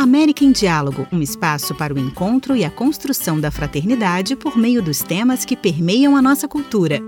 América em Diálogo, um espaço para o encontro e a construção da fraternidade por meio dos temas que permeiam a nossa cultura.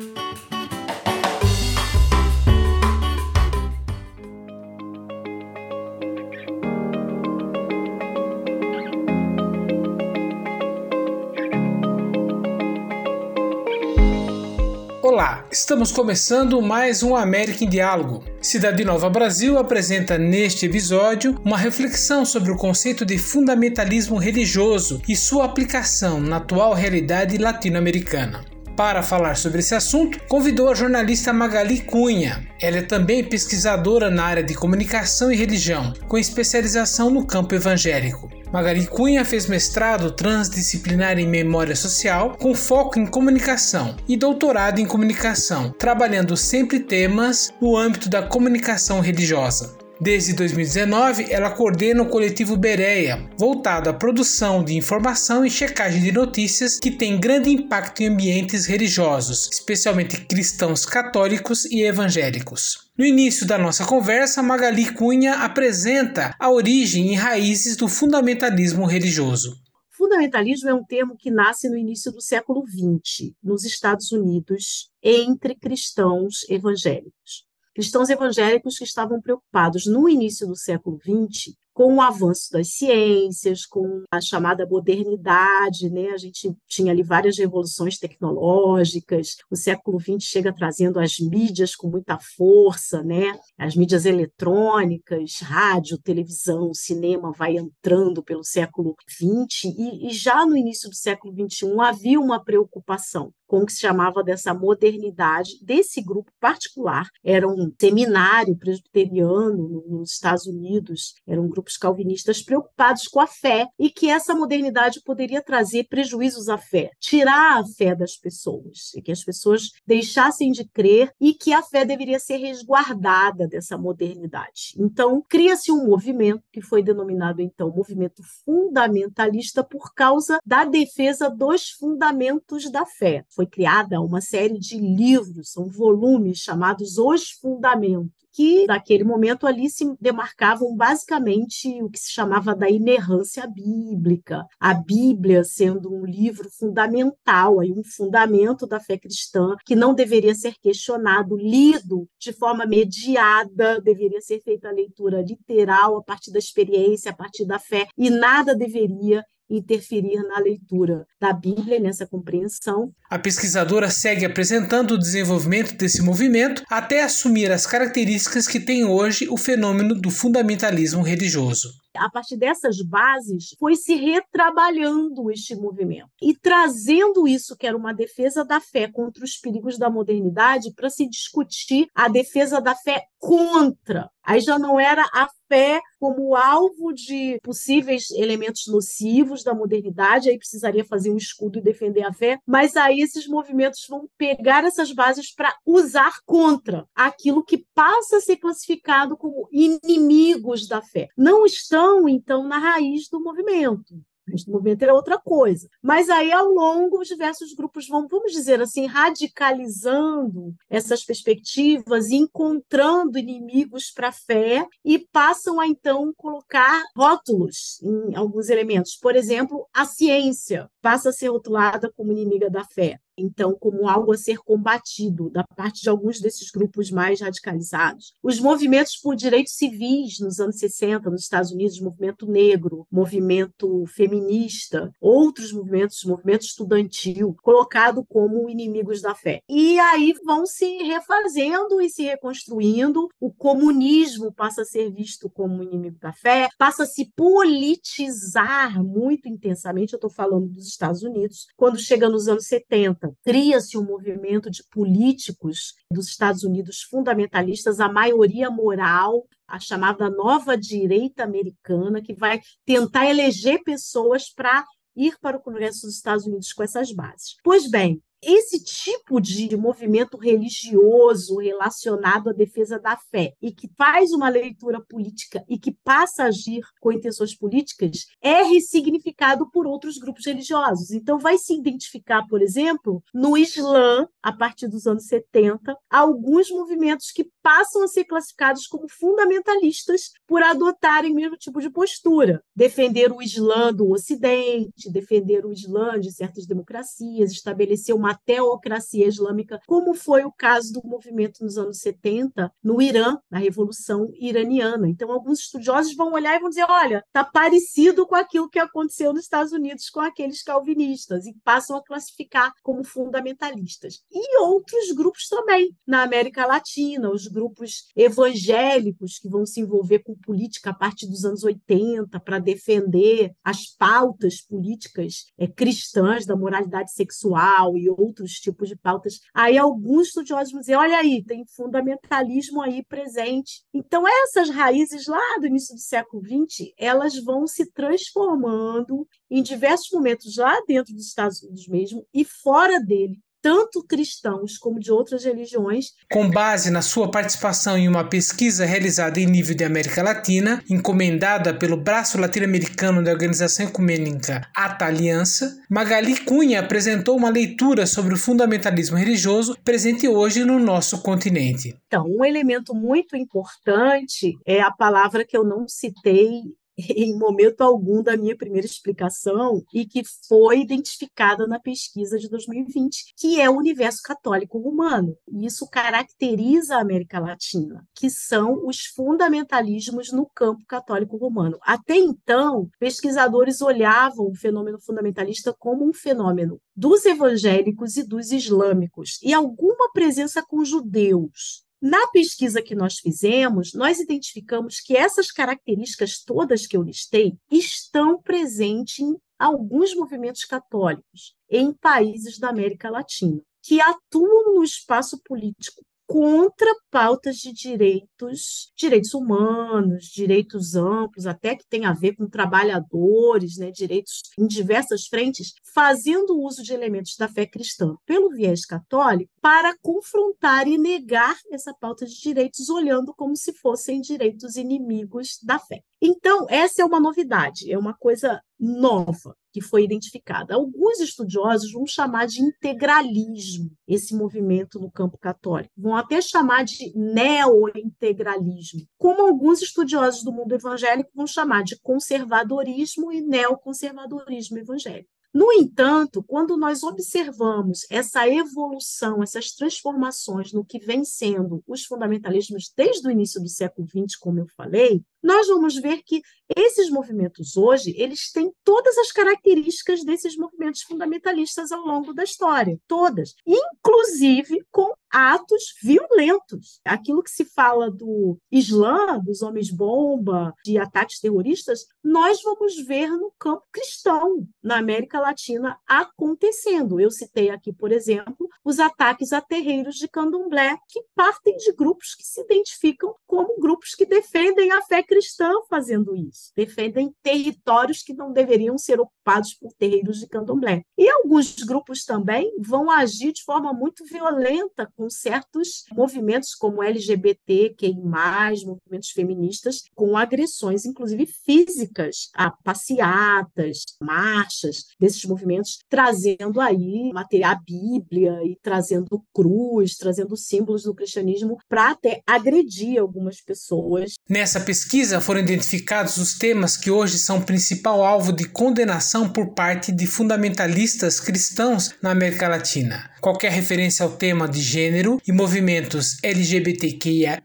Estamos começando mais um América em Diálogo. Cidade Nova Brasil apresenta neste episódio uma reflexão sobre o conceito de fundamentalismo religioso e sua aplicação na atual realidade latino-americana. Para falar sobre esse assunto, convidou a jornalista Magali Cunha. Ela é também pesquisadora na área de comunicação e religião, com especialização no campo evangélico. Magali Cunha fez mestrado transdisciplinar em memória social, com foco em comunicação, e doutorado em comunicação, trabalhando sempre temas no âmbito da comunicação religiosa. Desde 2019, ela coordena o coletivo Bereia, voltado à produção de informação e checagem de notícias que tem grande impacto em ambientes religiosos, especialmente cristãos católicos e evangélicos. No início da nossa conversa, Magali Cunha apresenta a origem e raízes do fundamentalismo religioso. Fundamentalismo é um termo que nasce no início do século XX, nos Estados Unidos, entre cristãos evangélicos cristãos evangélicos que estavam preocupados no início do século XX com o avanço das ciências, com a chamada modernidade, né? A gente tinha ali várias revoluções tecnológicas. O século XX chega trazendo as mídias com muita força, né? As mídias eletrônicas, rádio, televisão, cinema vai entrando pelo século XX e, e já no início do século XXI havia uma preocupação com o que se chamava dessa modernidade desse grupo particular. Era um seminário presbiteriano nos Estados Unidos, era um grupo grupos calvinistas preocupados com a fé e que essa modernidade poderia trazer prejuízos à fé, tirar a fé das pessoas, e que as pessoas deixassem de crer e que a fé deveria ser resguardada dessa modernidade. Então, cria-se um movimento que foi denominado então movimento fundamentalista por causa da defesa dos fundamentos da fé. Foi criada uma série de livros, são volumes chamados Os Fundamentos que naquele momento ali se demarcavam basicamente o que se chamava da inerrância bíblica, a Bíblia sendo um livro fundamental, aí um fundamento da fé cristã que não deveria ser questionado, lido de forma mediada, deveria ser feita a leitura literal a partir da experiência, a partir da fé, e nada deveria interferir na leitura da Bíblia nessa compreensão. A pesquisadora segue apresentando o desenvolvimento desse movimento até assumir as características que tem hoje o fenômeno do fundamentalismo religioso. A partir dessas bases, foi se retrabalhando este movimento e trazendo isso, que era uma defesa da fé contra os perigos da modernidade, para se discutir a defesa da fé contra. Aí já não era a fé como alvo de possíveis elementos nocivos da modernidade, aí precisaria fazer um escudo e defender a fé, mas aí esses movimentos vão pegar essas bases para usar contra aquilo que passa a ser classificado como inimigos da fé. Não estão, então, na raiz do movimento. Este movimento era outra coisa. Mas aí, ao longo, os diversos grupos vão, vamos dizer assim, radicalizando essas perspectivas, encontrando inimigos para a fé e passam a, então, colocar rótulos em alguns elementos. Por exemplo, a ciência passa a ser rotulada como inimiga da fé então, como algo a ser combatido da parte de alguns desses grupos mais radicalizados. Os movimentos por direitos civis nos anos 60, nos Estados Unidos, movimento negro, movimento feminista, outros movimentos, movimento estudantil, colocado como inimigos da fé. E aí vão se refazendo e se reconstruindo. O comunismo passa a ser visto como inimigo da fé, passa a se politizar muito intensamente. Eu estou falando dos Estados Unidos, quando chega nos anos 70 cria-se um movimento de políticos dos Estados Unidos fundamentalistas, a maioria moral, a chamada nova direita americana, que vai tentar eleger pessoas para ir para o Congresso dos Estados Unidos com essas bases. Pois bem, esse tipo de movimento religioso relacionado à defesa da fé e que faz uma leitura política e que passa a agir com intenções políticas é ressignificado por outros grupos religiosos. Então, vai se identificar, por exemplo, no Islã, a partir dos anos 70, alguns movimentos que passam a ser classificados como fundamentalistas por adotarem o mesmo tipo de postura, defender o Islã do Ocidente, defender o Islã de certas democracias, estabelecer uma teocracia islâmica, como foi o caso do movimento nos anos 70 no Irã, na Revolução Iraniana. Então, alguns estudiosos vão olhar e vão dizer: olha, está parecido com aquilo que aconteceu nos Estados Unidos com aqueles calvinistas, e passam a classificar como fundamentalistas. E outros grupos também, na América Latina, os grupos evangélicos que vão se envolver com política a partir dos anos 80 para defender as pautas políticas é, cristãs da moralidade sexual e outros tipos de pautas. Aí alguns estudiosos vão dizer: olha aí, tem fundamentalismo aí presente. Então, essas raízes lá do início do século XX, elas vão se transformando em diversos momentos lá dentro dos Estados Unidos mesmo e fora dele, tanto cristãos como de outras religiões. Com base na sua participação em uma pesquisa realizada em nível de América Latina, encomendada pelo braço latino-americano da Organização Ecumênica Ata Aliança, Magali Cunha apresentou uma leitura sobre o fundamentalismo religioso presente hoje no nosso continente. Então, um elemento muito importante é a palavra que eu não citei em momento algum da minha primeira explicação e que foi identificada na pesquisa de 2020, que é o universo católico romano. E isso caracteriza a América Latina, que são os fundamentalismos no campo católico romano. Até então, pesquisadores olhavam o fenômeno fundamentalista como um fenômeno dos evangélicos e dos islâmicos, e alguma presença com judeus. Na pesquisa que nós fizemos, nós identificamos que essas características todas que eu listei estão presentes em alguns movimentos católicos em países da América Latina, que atuam no espaço político contra pautas de direitos, direitos humanos, direitos amplos, até que tem a ver com trabalhadores, né, direitos em diversas frentes, fazendo uso de elementos da fé cristã pelo viés católico para confrontar e negar essa pauta de direitos, olhando como se fossem direitos inimigos da fé. Então, essa é uma novidade, é uma coisa nova que foi identificada. Alguns estudiosos vão chamar de integralismo esse movimento no campo católico, vão até chamar de neointegralismo, como alguns estudiosos do mundo evangélico vão chamar de conservadorismo e neoconservadorismo evangélico. No entanto, quando nós observamos essa evolução, essas transformações no que vem sendo os fundamentalismos desde o início do século XX, como eu falei, nós vamos ver que esses movimentos hoje, eles têm todas as características desses movimentos fundamentalistas ao longo da história, todas, inclusive com atos violentos. Aquilo que se fala do Islã, dos homens-bomba, de ataques terroristas, nós vamos ver no campo cristão, na América Latina, acontecendo. Eu citei aqui, por exemplo, os ataques a terreiros de candomblé, que partem de grupos que se identificam como grupos que defendem a fé cristã fazendo isso, defendem territórios que não deveriam ser ocupados por terreiros de candomblé. E alguns grupos também vão agir de forma muito violenta com certos movimentos como LGBT, mais movimentos feministas, com agressões, inclusive físicas, a passeatas, marchas desses movimentos, trazendo aí material, a Bíblia e trazendo cruz, trazendo símbolos do cristianismo para até agredir algumas pessoas. Nessa pesquisa foram identificados os temas que hoje são principal alvo de condenação por parte de fundamentalistas cristãos na América Latina. Qualquer referência ao tema de gênero e movimentos LGBTQIA,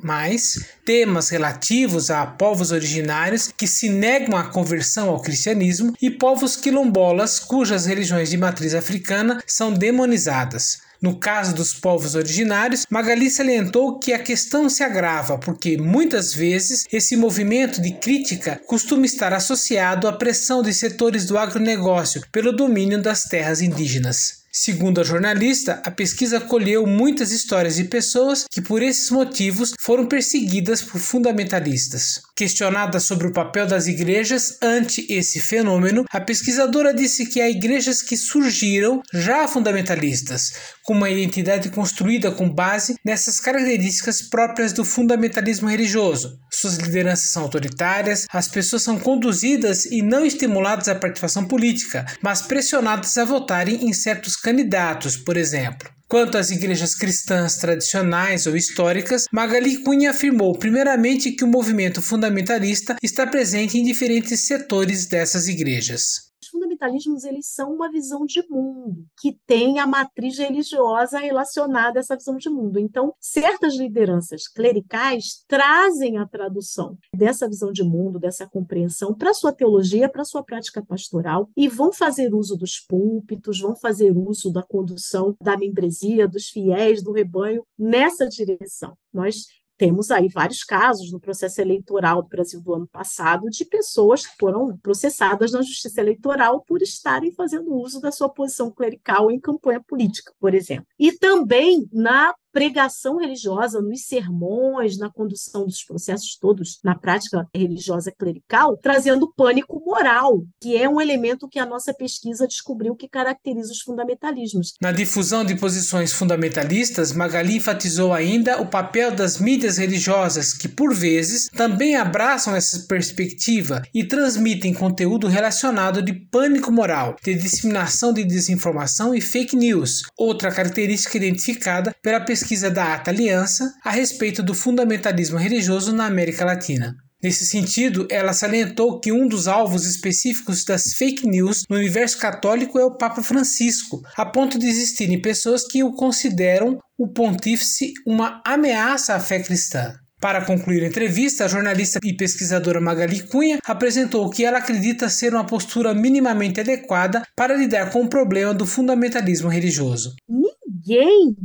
temas relativos a povos originários que se negam à conversão ao cristianismo e povos quilombolas cujas religiões de matriz africana são demonizadas. No caso dos povos originários, Magali salientou que a questão se agrava porque muitas vezes esse movimento de crítica costuma estar associado à pressão de setores do agronegócio pelo domínio das terras indígenas. Segundo a jornalista, a pesquisa colheu muitas histórias de pessoas que, por esses motivos, foram perseguidas por fundamentalistas. Questionada sobre o papel das igrejas ante esse fenômeno, a pesquisadora disse que há igrejas que surgiram já fundamentalistas, com uma identidade construída com base nessas características próprias do fundamentalismo religioso. Suas lideranças são autoritárias, as pessoas são conduzidas e não estimuladas à participação política, mas pressionadas a votarem em certos candidatos, por exemplo. Quanto às igrejas cristãs tradicionais ou históricas, Magali Cunha afirmou primeiramente que o movimento fundamentalista está presente em diferentes setores dessas igrejas fundamentalismos eles são uma visão de mundo que tem a matriz religiosa relacionada a essa visão de mundo. Então, certas lideranças clericais trazem a tradução dessa visão de mundo, dessa compreensão para sua teologia, para sua prática pastoral e vão fazer uso dos púlpitos, vão fazer uso da condução da membresia, dos fiéis, do rebanho nessa direção. Nós temos aí vários casos no processo eleitoral do Brasil do ano passado de pessoas que foram processadas na justiça eleitoral por estarem fazendo uso da sua posição clerical em campanha política, por exemplo. E também na pregação religiosa, nos sermões, na condução dos processos todos, na prática religiosa clerical, trazendo pânico moral, que é um elemento que a nossa pesquisa descobriu que caracteriza os fundamentalismos. Na difusão de posições fundamentalistas, Magali enfatizou ainda o papel das mídias religiosas, que por vezes também abraçam essa perspectiva e transmitem conteúdo relacionado de pânico moral, de disseminação de desinformação e fake news, outra característica identificada pela pesquisa pesquisa da Ata Aliança a respeito do fundamentalismo religioso na América Latina. Nesse sentido, ela salientou que um dos alvos específicos das fake news no universo católico é o Papa Francisco, a ponto de existirem pessoas que o consideram o pontífice uma ameaça à fé cristã. Para concluir a entrevista, a jornalista e pesquisadora Magali Cunha apresentou que ela acredita ser uma postura minimamente adequada para lidar com o problema do fundamentalismo religioso. Ninguém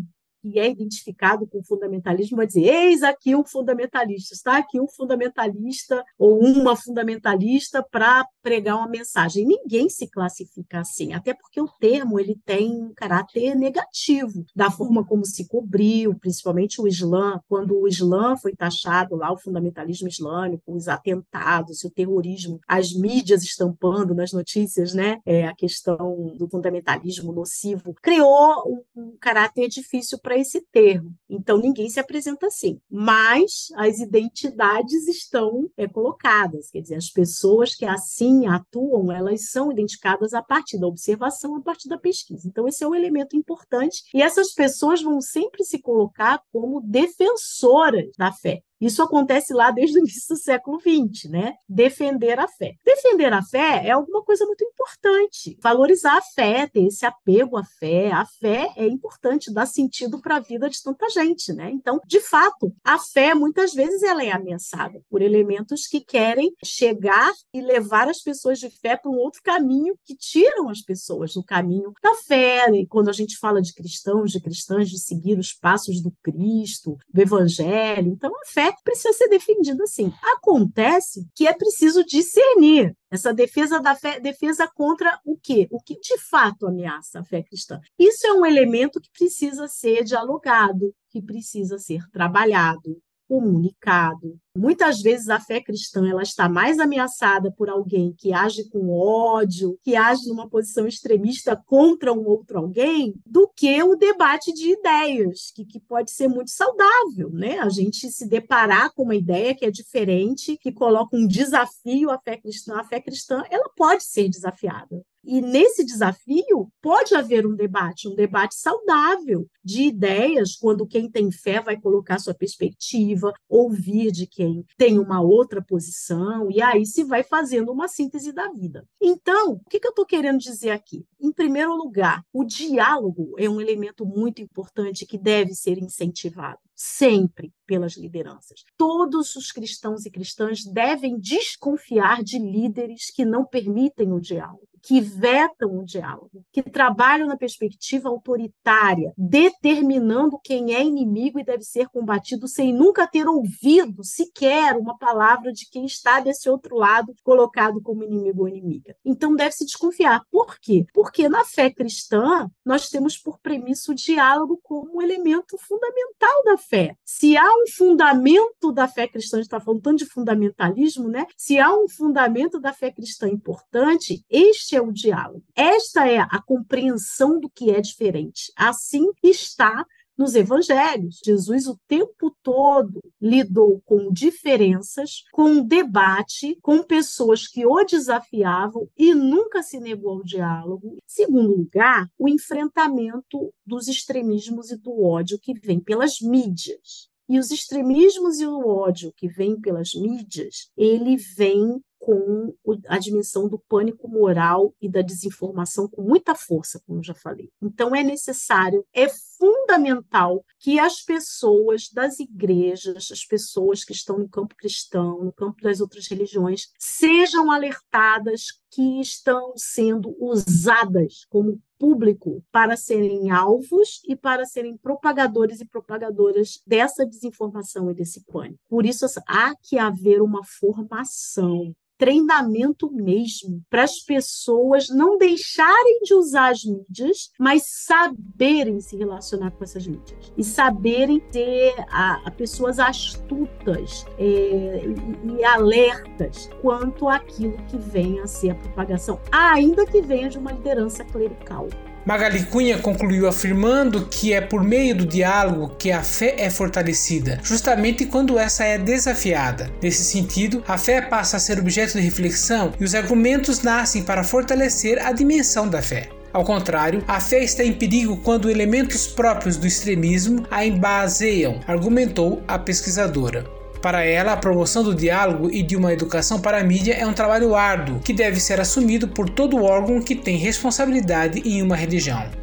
que é identificado com o fundamentalismo vai dizer: eis aqui um fundamentalista, está aqui um fundamentalista ou uma fundamentalista para pregar uma mensagem. Ninguém se classifica assim, até porque o termo ele tem um caráter negativo da forma como se cobriu, principalmente o Islã, quando o Islã foi taxado lá, o fundamentalismo islâmico, os atentados, o terrorismo, as mídias estampando nas notícias, né, é, a questão do fundamentalismo nocivo, criou um, um caráter difícil para para esse termo. Então, ninguém se apresenta assim. Mas as identidades estão é, colocadas, quer dizer, as pessoas que assim atuam, elas são identificadas a partir da observação, a partir da pesquisa. Então, esse é um elemento importante. E essas pessoas vão sempre se colocar como defensoras da fé. Isso acontece lá desde o início do século XX, né? Defender a fé. Defender a fé é alguma coisa muito importante. Valorizar a fé, ter esse apego à fé. A fé é importante, dá sentido para a vida de tanta gente, né? Então, de fato, a fé muitas vezes ela é ameaçada por elementos que querem chegar e levar as pessoas de fé para um outro caminho que tiram as pessoas do caminho da fé. E quando a gente fala de cristãos, de cristãs, de seguir os passos do Cristo, do Evangelho, então a fé precisa ser defendido assim. Acontece que é preciso discernir essa defesa da fé, defesa contra o quê? O que de fato ameaça a fé cristã. Isso é um elemento que precisa ser dialogado, que precisa ser trabalhado comunicado. Muitas vezes a fé cristã ela está mais ameaçada por alguém que age com ódio, que age numa posição extremista contra um outro alguém, do que o debate de ideias, que, que pode ser muito saudável, né? A gente se deparar com uma ideia que é diferente, que coloca um desafio à fé cristã. A fé cristã ela pode ser desafiada. E nesse desafio pode haver um debate, um debate saudável de ideias, quando quem tem fé vai colocar sua perspectiva, ouvir de quem tem uma outra posição, e aí se vai fazendo uma síntese da vida. Então, o que, eu estou querendo dizer aqui? Em primeiro lugar, o diálogo é um elemento muito importante que deve ser incentivado sempre pelas lideranças. Todos os cristãos e cristãs devem desconfiar de líderes que não permitem o diálogo que vetam o diálogo, que trabalham na perspectiva autoritária, determinando quem é inimigo e deve ser combatido sem nunca ter ouvido sequer uma palavra de quem está desse outro lado colocado como inimigo ou inimiga. Então deve-se desconfiar. Por quê? Porque na fé cristã nós temos por premissa o diálogo como elemento fundamental da fé. Se há um fundamento da fé cristã, a gente está falando tanto de fundamentalismo, né? Se há um fundamento da fé cristã importante, este é o diálogo. Esta é a compreensão do que é diferente. Assim está nos evangelhos. Jesus o tempo todo lidou com diferenças, com debate, com pessoas que o desafiavam e nunca se negou ao diálogo. Segundo lugar, o enfrentamento dos extremismos e do ódio que vem pelas mídias. E os extremismos e o ódio que vem pelas mídias, ele vem com a dimensão do pânico moral e da desinformação com muita força, como já falei. Então é necessário, é fundamental que as pessoas das igrejas, as pessoas que estão no campo cristão, no campo das outras religiões, sejam alertadas que estão sendo usadas como público para serem alvos e para serem propagadores e propagadoras dessa desinformação e desse pânico. Por isso há que haver uma formação treinamento mesmo para as pessoas não deixarem de usar as mídias, mas saberem se relacionar com essas mídias e saberem ter a, a pessoas astutas é, e, e alertas quanto àquilo que vem a ser a propagação, ainda que venha de uma liderança clerical. Magali Cunha concluiu afirmando que é por meio do diálogo que a fé é fortalecida, justamente quando essa é desafiada. Nesse sentido, a fé passa a ser objeto de reflexão e os argumentos nascem para fortalecer a dimensão da fé. Ao contrário, a fé está em perigo quando elementos próprios do extremismo a embaseiam, argumentou a pesquisadora. Para ela, a promoção do diálogo e de uma educação para a mídia é um trabalho árduo que deve ser assumido por todo órgão que tem responsabilidade em uma religião.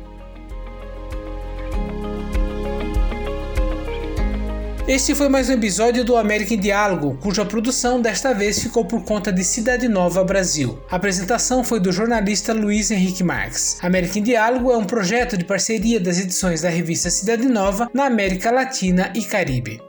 Este foi mais um episódio do América em Diálogo, cuja produção desta vez ficou por conta de Cidade Nova Brasil. A apresentação foi do jornalista Luiz Henrique Marques. América em Diálogo é um projeto de parceria das edições da revista Cidade Nova na América Latina e Caribe.